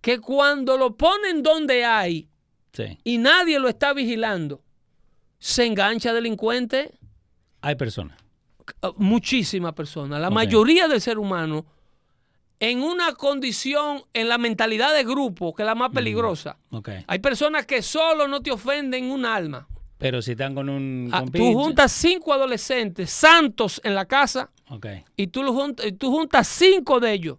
que cuando lo ponen donde hay Sí. y nadie lo está vigilando, se engancha delincuente Hay personas. Uh, muchísimas personas, la mayoría del ser humano, en una condición, en la mentalidad de grupo, que es la más peligrosa. Hay personas que solo no te ofenden un alma. Pero si están con un Ah, compinche- tú juntas cinco adolescentes santos en la casa y tú, juntas, tú juntas cinco de ellos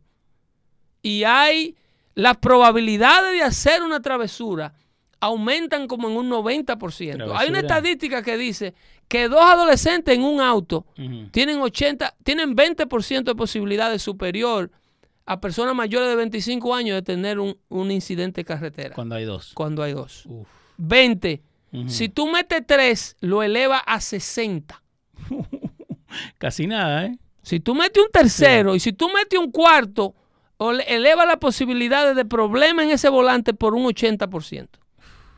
y hay las probabilidades de hacer una travesura aumentan como en un 90%. Hay una Travesura. estadística que dice que dos adolescentes en un auto Ujú. tienen 80, tienen 20% de posibilidades superior a personas mayores de 25 años de tener un, un incidente de carretera Cuando hay dos. cuando hay dos. Uf. 20. Ujú. Si tú metes 3, lo eleva a 60. Casi nada, ¿eh? Si tú metes un tercero y si tú metes un cuarto, eleva las posibilidades de problemas en ese volante por un 80%.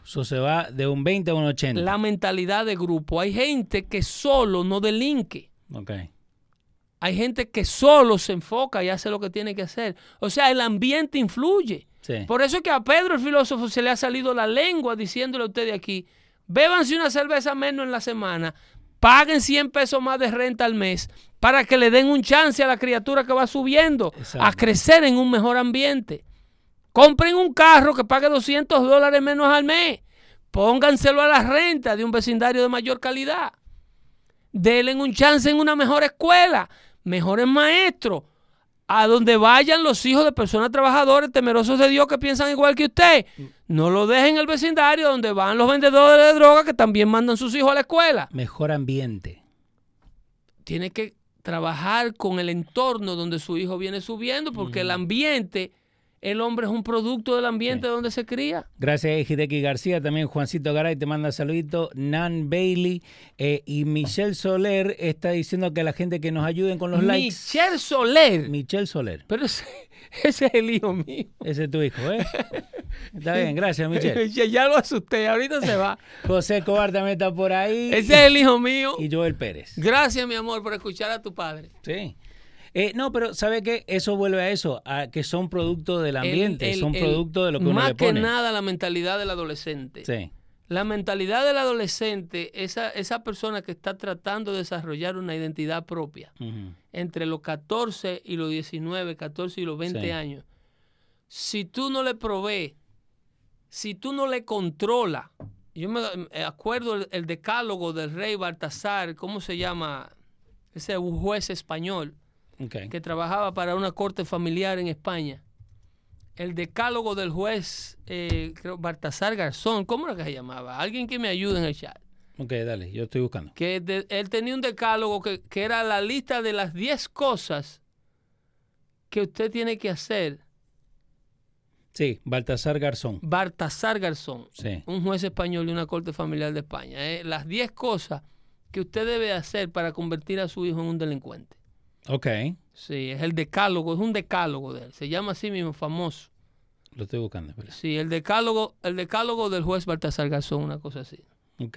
Eso se va de un 20 a un 80. La mentalidad de grupo. Hay gente que solo no delinque. Ok. Hay gente que solo se enfoca y hace lo que tiene que hacer. O sea, el ambiente influye. Sí. Por eso es que a Pedro el filósofo se le ha salido la lengua diciéndole a ustedes aquí, bébanse una cerveza menos en la semana, paguen 100 pesos más de renta al mes para que le den un chance a la criatura que va subiendo Exacto. a crecer en un mejor ambiente. Compren un carro que pague 200 dólares menos al mes. Pónganselo a la renta de un vecindario de mayor calidad. Denle un chance en una mejor escuela, mejores maestros, a donde vayan los hijos de personas trabajadoras temerosos de Dios que piensan igual que usted. No lo dejen en el vecindario donde van los vendedores de droga que también mandan sus hijos a la escuela. Mejor ambiente. Tiene que trabajar con el entorno donde su hijo viene subiendo porque el ambiente, el hombre es un producto del ambiente donde se cría. Gracias, Hideki García. También Juancito Garay te manda saludito. Nan Bailey eh, y Michelle Soler está diciendo que la gente que nos ayuden con los likes. Michelle Soler. Michelle Soler. Pero ese, ese es el hijo mío. Ese es tu hijo, ¿eh? Está bien, gracias, Michelle. Ya, ya lo asusté, ahorita se va. José Escobar también está por ahí. Ese es el hijo mío. Y Joel Pérez. Gracias, mi amor, por escuchar a tu padre. Sí. Eh, no, pero ¿sabe qué? Eso vuelve a eso, a que son producto del ambiente, El- el- son el- producto de lo que uno Más le pone. que nada la mentalidad del adolescente. Sí. La mentalidad del adolescente, esa, esa persona que está tratando de desarrollar una identidad propia entre los 14 y los 19, 14 y los 20 Sí. años, si tú no le provees, si tú no le controlas, yo me me acuerdo el, el decálogo del rey Baltasar, ¿cómo se llama? Ese juez español Que trabajaba para una corte familiar en España. El decálogo del juez eh, creo, Baltasar Garzón, ¿cómo era que se llamaba? Alguien que me ayude en el chat. Ok, dale, yo estoy buscando. Que de- él tenía un decálogo que, que era la lista de las 10 cosas que usted tiene que hacer. Sí, Baltasar Garzón. Baltasar Garzón, Sí. un juez español de una corte familiar de España. eh, las 10 cosas que usted debe hacer para convertir a su hijo en un delincuente. Ok, Sí, es el decálogo, es un decálogo de él. Se llama así mismo, famoso. lo estoy buscando. espera. Sí, el decálogo, el decálogo del juez Baltasar Garzón, una cosa así. Ok.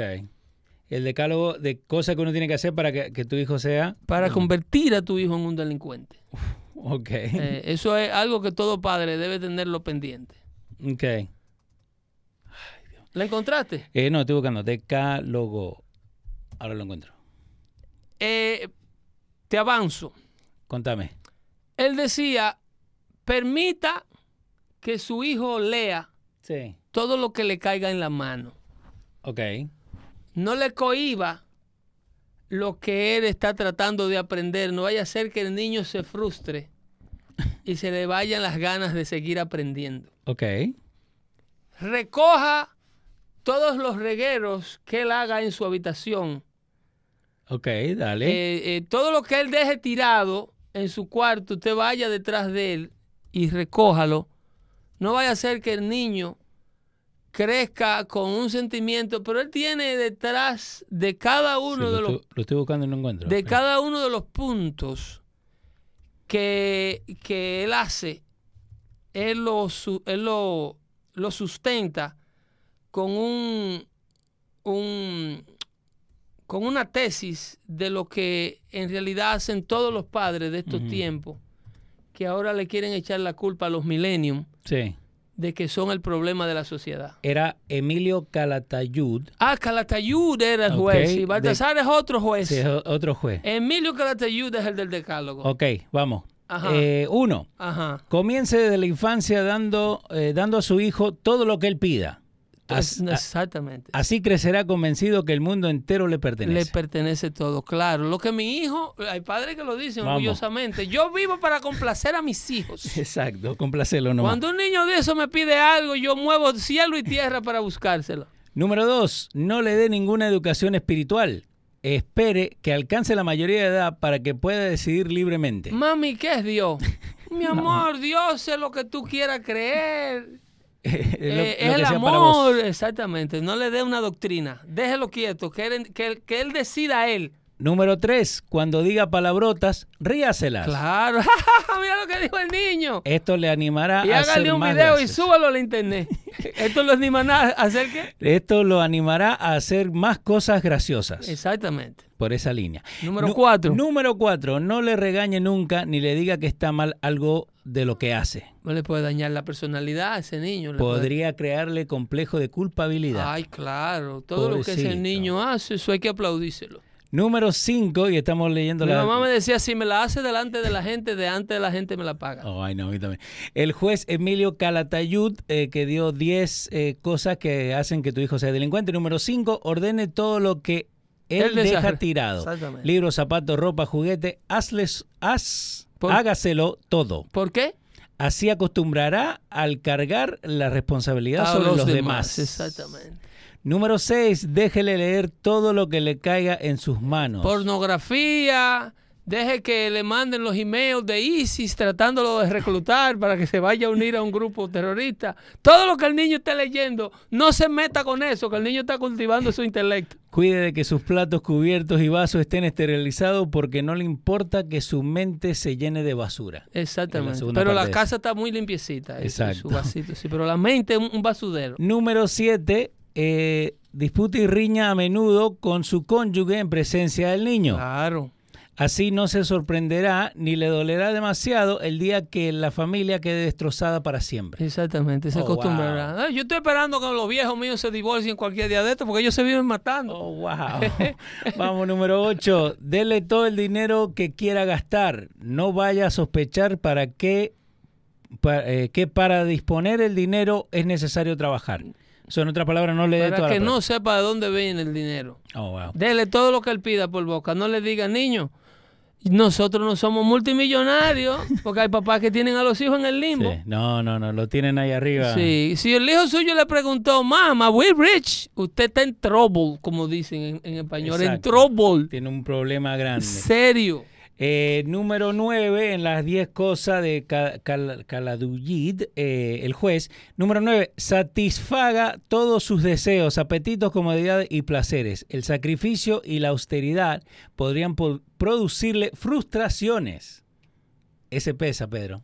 El decálogo de cosas que uno tiene que hacer para que, que tu hijo sea. Para convertir a tu hijo en un delincuente. Ok. Eh, eso es algo que todo padre debe tenerlo pendiente. Ok. ¿La encontraste? Eh, no, estoy buscando. Decálogo. Ahora lo encuentro. Eh, te avanzo. Contame. Él decía, permita que su hijo lea Sí. todo lo que le caiga en la mano. Ok. No le cohiba lo que él está tratando de aprender. No vaya a ser que el niño se frustre y se le vayan las ganas de seguir aprendiendo. Ok. Recoja todos los regueros que él haga en su habitación. Ok, dale. Eh, eh, todo lo que él deje tirado en su cuarto, usted vaya detrás de él y recójalo. No vaya a ser que el niño crezca con un sentimiento, pero él tiene detrás de cada Sí, uno lo, de los estoy, lo estoy buscando y no encuentro. de Espera. cada uno de los puntos que, que él hace, él lo, su- él lo, lo sustenta con un, un con una tesis de lo que en realidad hacen todos los padres de estos tiempos, que ahora le quieren echar la culpa a los millennium Sí. de que son el problema de la sociedad. Era Emilio Calatayud. Ah, Calatayud era el juez y de- Baltasar es otro juez. Sí, es otro juez. Emilio Calatayud es el del decálogo. Ok, vamos. Ajá. Eh, uno. Ajá. Comience desde la infancia dando, eh, dando a su hijo todo lo que él pida. Exactamente. así crecerá convencido que el mundo entero le pertenece. Le pertenece todo, claro. Lo que mi hijo, hay padres que lo dicen Vamos. orgullosamente, yo vivo para complacer a mis hijos. Exacto, complacelo nomás. Cuando un niño de eso me pide algo, yo muevo cielo y tierra para buscárselo. Número dos, no le dé ninguna educación espiritual. Espere que alcance la mayoría de edad para que pueda decidir libremente. Mami, ¿qué es Dios? Mi amor, Dios es lo que tú quieras creer. Es Eh, el amor, exactamente. No le dé una doctrina. Déjelo quieto, que él, que, él- que él decida él. Número tres, cuando diga palabrotas, ríaselas. Claro. Mira lo que dijo el niño. Esto le animará Y a hacer hágale un más video y súbalo al internet. Esto lo anima a hacer qué? Esto lo animará a hacer más cosas graciosas. Exactamente. por esa línea. Número cuatro. Número cuatro, no le regañe nunca ni le diga que está mal algo de lo que hace. No le puede dañar la personalidad a ese niño. puede- Podría crearle complejo de culpabilidad. Ay, claro. Todo lo que ese niño hace, eso hay que aplaudírselo. Número cinco, y estamos leyendo Mi la... mamá me decía, si me la hace delante de la gente, de antes de la gente me la paga. Oh, ay, no, a mí también. El juez Emilio Calatayud, eh, que dio 10 eh, cosas que hacen que tu hijo sea delincuente. Número 5, ordene todo lo que él deja tirado. Exactamente. Libros, zapatos, ropa, juguete. Hazles, haz, Por- hágaselo todo. ¿Por qué? Así acostumbrará al cargar la responsabilidad A sobre los, demás. Exactamente. Número 6, déjele leer todo lo que le caiga en sus manos. Pornografía. Deje que le manden los emails de ISIS tratándolo de reclutar para que se vaya a unir a un grupo terrorista. Todo lo que el niño esté leyendo, no se meta con eso, que el niño está cultivando su intelecto. Cuide de que sus platos, cubiertos y vasos estén esterilizados porque no le importa que su mente se llene de basura. Exactamente. Pero la casa está muy limpiecita. Exacto. Su vasito, sí, pero la mente es un, basudero. Número 7. disputa y riña a menudo con su cónyuge en presencia del niño. Claro. Así no se sorprenderá ni le dolerá demasiado el día que la familia quede destrozada para siempre. Exactamente, se Oh, acostumbrará. Yo estoy esperando que los viejos míos se divorcien cualquier día de esto porque ellos se viven matando. Oh, wow. Vamos, número 8. Dele todo el dinero que quiera gastar. No vaya a sospechar para qué, pa- eh, que para disponer el dinero es necesario trabajar. Eso en otras palabras no le dé para que no sepa de dónde viene el dinero. Oh, wow. Dele todo lo que él pida por boca. No le diga, niño, nosotros no somos multimillonarios porque hay papás que tienen a los hijos en el limbo. Sí. No, no, no, lo tienen ahí arriba. Sí, si el hijo suyo le preguntó, mamá, we rich, usted está en trouble, como dicen en, en español, en trouble. Tiene un problema grande. Serio. Eh, número 9, en las 10 cosas de Ca- Cal- Caladuyid, eh, el juez. Número 9, satisfaga todos sus deseos, apetitos, comodidades y placeres. El sacrificio y la austeridad podrían po- producirle frustraciones. Ese pesa, Pedro.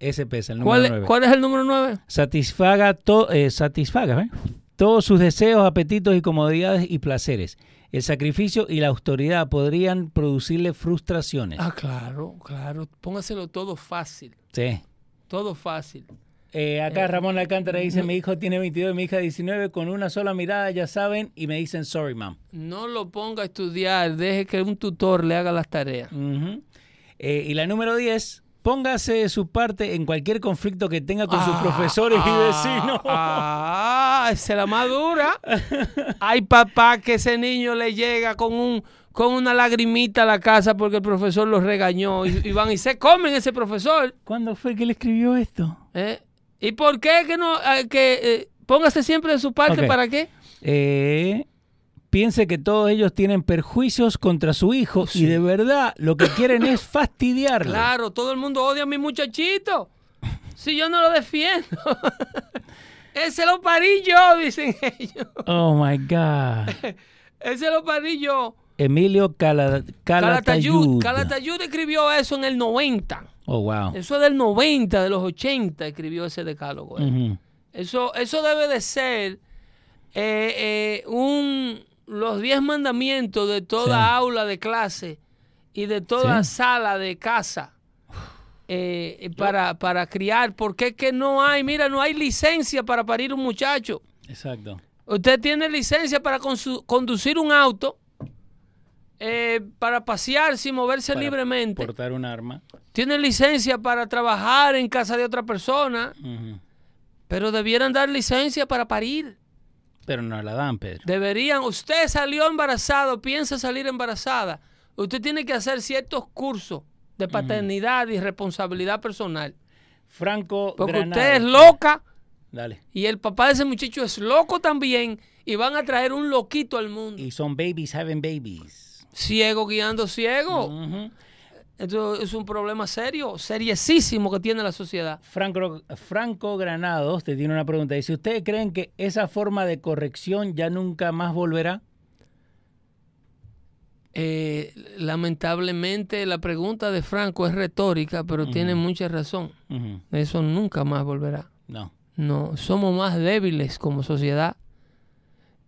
Ese pesa, el número ¿Cuál, 9. es- cuál es el número 9? Satisfaga, to- eh, satisfaga ¿eh? todos sus deseos, apetitos y comodidades y placeres. El sacrificio y la austeridad podrían producirle frustraciones. Ah, claro, claro. Póngaselo todo fácil. Sí. Todo fácil. Eh, acá Ramón Alcántara dice, mi hijo tiene 22 y mi hija 19, con una sola mirada ya saben y me dicen sorry, mom. No lo ponga a estudiar, deje que un tutor le haga las tareas. Eh, y la número 10, póngase de su parte en cualquier conflicto que tenga con sus Ah, profesores y ah, vecinos. Ah, esa es la madura. Hay papá que ese niño le llega con un con una lagrimita a la casa porque el profesor los regañó y, y van y se comen ese profesor. ¿Cuándo fue que le escribió esto? ¿eh? ¿Y por qué que no eh, que eh, póngase siempre de su parte para qué? Eh, piense que todos ellos tienen perjuicios contra su hijo y de verdad lo que quieren es fastidiarlo. Claro, todo el mundo odia a mi muchachito. Si yo no lo defiendo. Ese lo parí yo, dicen ellos. Oh my God. Ese lo parí yo. Emilio Cala- Calatayud. Calatayud. Escribió eso en el 90. Oh, wow. Eso es del 90, de los 80 escribió ese decálogo. eh. Eso, eso debe de ser eh, eh, un, los 10 mandamientos de toda Sí. aula de clase y de toda Sí. sala de casa eh, eh, para, para criar. Porque es que no hay, mira, no hay licencia para parir un muchacho. Exacto. Usted tiene licencia para conducir un auto, eh, para pasearse y moverse Para libremente. Portar un arma. Tiene licencia para trabajar en casa de otra persona, pero debieran dar licencia para parir. Pero no la dan, Pedro. Deberían, usted salió embarazado, piensa salir embarazada. Usted tiene que hacer ciertos cursos de paternidad y responsabilidad personal. Franco Porque usted es loca Dale. y el papá de ese muchacho es loco también y van a traer un loquito al mundo. Y son babies having babies. Ciego guiando ciego. Ujú. Esto es un problema serio, seriosísimo que tiene la sociedad. Franco, Franco Granados te tiene una pregunta. Dice, ¿ustedes creen que esa forma de corrección ya nunca más volverá? Eh, lamentablemente la pregunta de Franco es retórica, pero tiene mucha razón. Eso nunca más volverá. No. No, somos más débiles como sociedad.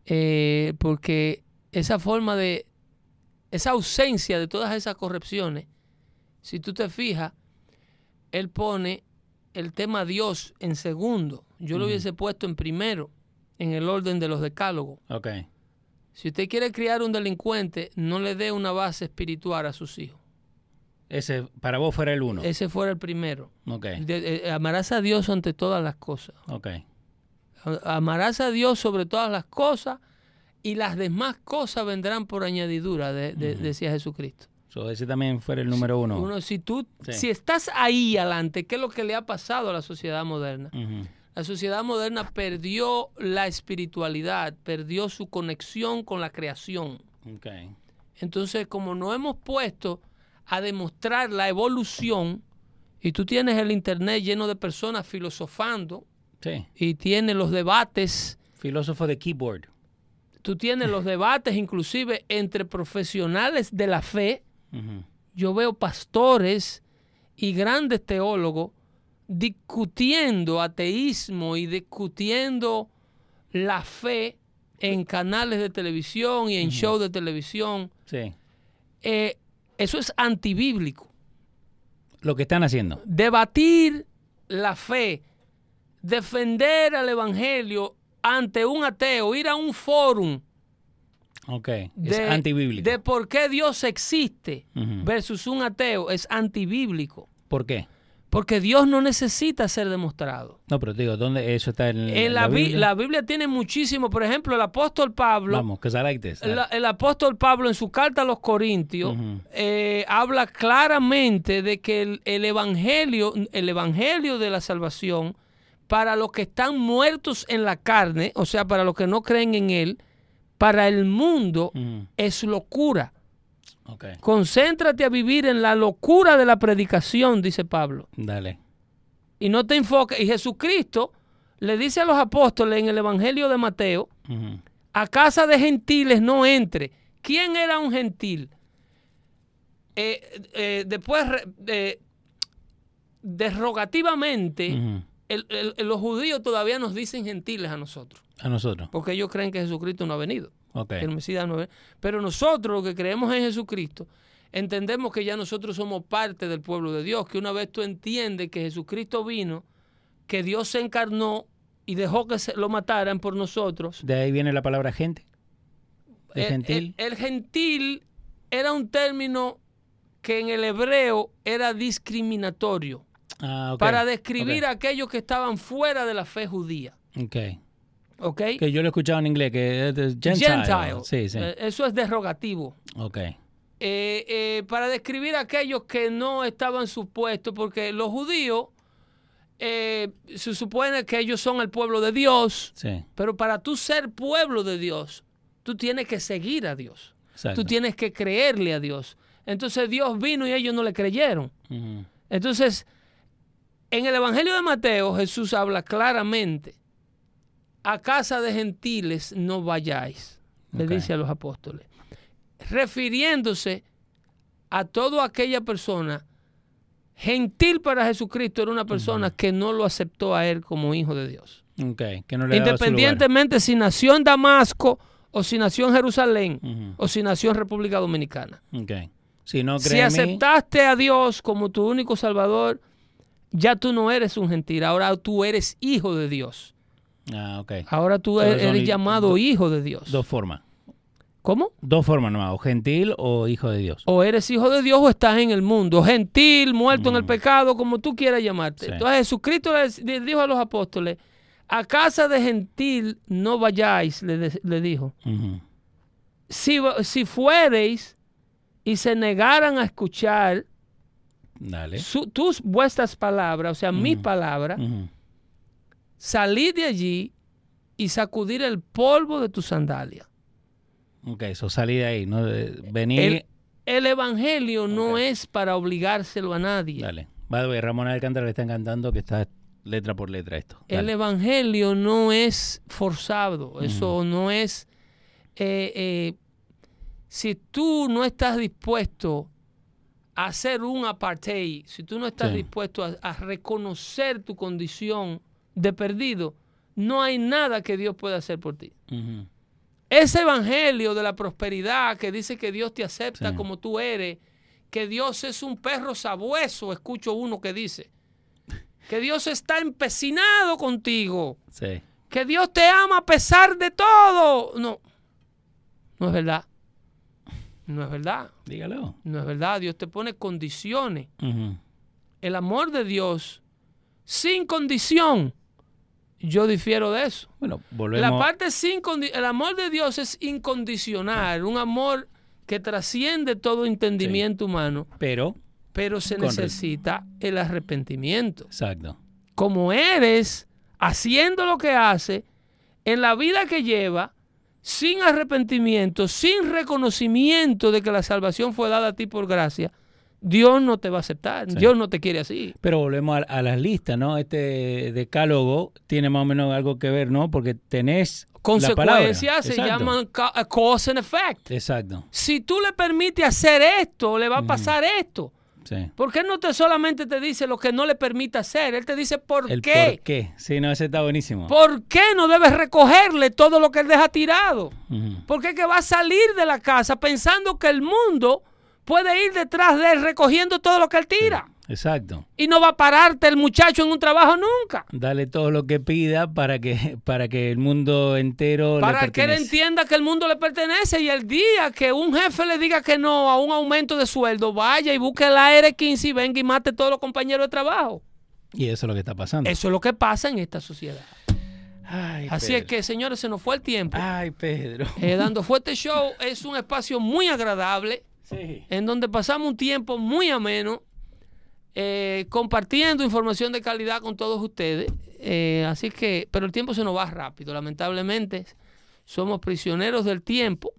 eh, porque esa forma de esa ausencia de todas esas correcciones, si tú te fijas, él pone el tema Dios en segundo. Yo lo hubiese puesto en primero, en el orden de los decálogos. Ok. Si usted quiere criar un delincuente, no le dé una base espiritual a sus hijos. Ese para vos fuera el uno. Ese fuera el primero. Ok. De- eh, amarás a Dios ante todas las cosas. Ok. A- Amarás a Dios sobre todas las cosas y las demás cosas vendrán por añadidura, de- de- decía Jesucristo. So, ese también fuera el número uno. Uno, si tú, Sí. si estás ahí adelante, ¿qué es lo que le ha pasado a la sociedad moderna? La sociedad moderna perdió la espiritualidad, perdió su conexión con la creación. Entonces, como no hemos puesto a demostrar la evolución, y tú tienes el internet lleno de personas filosofando, Sí. y tienes los debates, Filósofo de keyboard. tú tienes los debates inclusive entre profesionales de la fe, Yo veo pastores y grandes teólogos discutiendo ateísmo y discutiendo la fe en canales de televisión y en shows de televisión. Sí. Eh, eso es antibíblico. Lo que están haciendo. Debatir la fe, defender al evangelio ante un ateo, ir a un fórum Ok. de, es antibíblico. de por qué Dios existe versus un ateo es antibíblico. ¿Por qué? Porque Dios no necesita ser demostrado. No, pero te digo, ¿dónde eso está en, En la, Bi- la Biblia tiene muchísimo, por ejemplo, el apóstol Pablo, Vamos, que like this. el, el apóstol Pablo en su carta a los Corintios eh, habla claramente de que el, el evangelio, el evangelio de la salvación para los que están muertos en la carne, o sea, para los que no creen en él, para el mundo Ujú. es locura. Concéntrate a vivir en la locura de la predicación, dice Pablo. Dale. Y no te enfoques. Y Jesucristo le dice a los apóstoles en el Evangelio de Mateo, a casa de gentiles no entre. ¿Quién era un gentil? Eh, eh, después, eh, el- el- los judíos todavía nos dicen gentiles a nosotros, A nosotros. porque ellos creen que Jesucristo no ha venido. Ok. que el Mesías no ha venido. Pero nosotros, los que creemos en Jesucristo, entendemos que ya nosotros somos parte del pueblo de Dios, que una vez tú entiendes que Jesucristo vino, que Dios se encarnó y dejó que se lo mataran por nosotros, De ahí viene la palabra gente. De el, gentil. el- el gentil era un término que en el hebreo era discriminatorio ah, para describir a aquellos que estaban fuera de la fe judía. Ok. ¿Ok? Que yo lo he escuchado en inglés, que es Gentile. Gentile. Sí, sí. Eh, Eso es derogativo. ok. eh, eh, para describir a aquellos que no estaban supuestos, porque los judíos eh, se supone que ellos son el pueblo de Dios, Sí. pero para tú ser pueblo de Dios, tú tienes que seguir a Dios, Exacto. tú tienes que creerle a Dios. Entonces Dios vino y ellos no le creyeron. Entonces, en el Evangelio de Mateo, Jesús habla claramente, a casa de gentiles no vayáis, le dice a los apóstoles, refiriéndose a toda aquella persona, gentil para Jesucristo era una persona que no lo aceptó a él como hijo de Dios. Que no le. Independientemente si nació en Damasco o si nació en Jerusalén o si nació en República Dominicana. Si no Si mí, aceptaste a Dios como tu único Salvador, ya tú no eres un gentil, ahora tú eres hijo de Dios. Ah, ok. Ahora tú Solo eres, llamado do- hijo de Dios. Dos formas. ¿Cómo? Dos formas nomás. O gentil o hijo de Dios. O eres hijo de Dios o estás en el mundo, gentil, muerto en el Mm. pecado, como tú quieras llamarte. Sí. Entonces Jesucristo le, dijo a los apóstoles, a casa de gentil no vayáis, le, de- le dijo. Si, si fuereis y se negaran a escuchar Dale. su- tus vuestras palabras, o sea, palabras, Ujú. Salir de allí y sacudir el polvo de tu sandalia. Ok, eso salí de ahí. ¿no? Venir. El, el evangelio no es para obligárselo a nadie. Dale. Way, Ramón Alcántara le está encantando que está letra por letra esto. El evangelio no es forzado, eso no es... eh, eh, si tú no estás dispuesto a hacer un apartheid, si tú no estás Sí. dispuesto a, a reconocer tu condición de perdido, no hay nada que Dios pueda hacer por ti. Ese evangelio de la prosperidad que dice que Dios te acepta Sí. como tú eres, que Dios es un perro sabueso, escucho uno que dice, que Dios está empecinado contigo, Sí. que Dios te ama a pesar de todo. No, no es verdad. No es verdad. Dígalo. No es verdad. Dios te pone condiciones. El amor de Dios sin condición. Yo difiero de eso. Bueno, La volvemos. parte sin el amor de Dios es incondicional, un amor que trasciende todo entendimiento humano, Pero, pero se necesita el arrepentimiento. exacto. Como eres, haciendo lo que hace, en la vida que lleva, sin arrepentimiento, sin reconocimiento de que la salvación fue dada a ti por gracia, Dios no te va a aceptar. Sí. Dios no te quiere así. Pero volvemos a, a las listas, ¿no? Este decálogo tiene más o menos algo que ver, ¿no? Porque tenés. Consecuencias se llaman ca- cause and effect. Exacto. Si tú le permites hacer esto, le va a pasar esto. Sí. Porque él no te solamente te dice lo que no le permite hacer, él te dice por El qué. por qué. Sí, no, ese está buenísimo. ¿Por qué no debes recogerle todo lo que él deja tirado? Ujú. Porque es que va a salir de la casa pensando que el mundo puede ir detrás de él recogiendo todo lo que él tira. Exacto. Y no va a pararte el muchacho en un trabajo nunca. Dale todo lo que pida para que, para que el mundo entero Para le que él entienda que el mundo le pertenece y el día que un jefe le diga que no a un aumento de sueldo, vaya y busque la R15 y venga y mate a todos los compañeros de trabajo. Y eso es lo que está pasando. Eso es lo que pasa en esta sociedad. Ay, Así Pedro. es que, señores, se nos fue el tiempo. Ay, Pedro. Eh, Dando Fuerte Show es un espacio muy agradable Sí. en donde pasamos un tiempo muy ameno eh, compartiendo información de calidad con todos ustedes. Eh, así que, pero el tiempo se nos va rápido. Lamentablemente, somos prisioneros del tiempo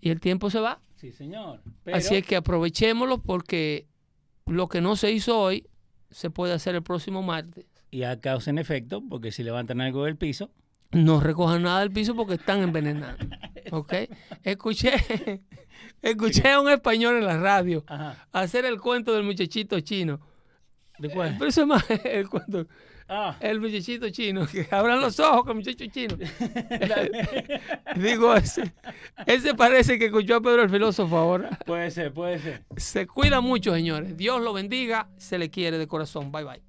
y el tiempo se va. Sí, señor. Pero, Así es que aprovechémoslo porque lo que no se hizo hoy se puede hacer el próximo martes. Y a causa en efecto, porque si levantan algo del piso, No recojan nada del piso porque están envenenando. ¿Ok? Escuché, escuché a un español en la radio Ajá. hacer el cuento del muchachito chino. ¿De cuál? Pero eso es más el cuento. Ah, El muchachito chino, que abran los ojos con el muchacho chino. Digo, ese, ese parece que escuchó a Pedro el filósofo ahora. puede ser, puede ser. Se cuida mucho, señores. Dios lo bendiga. Se le quiere de corazón. Bye bye.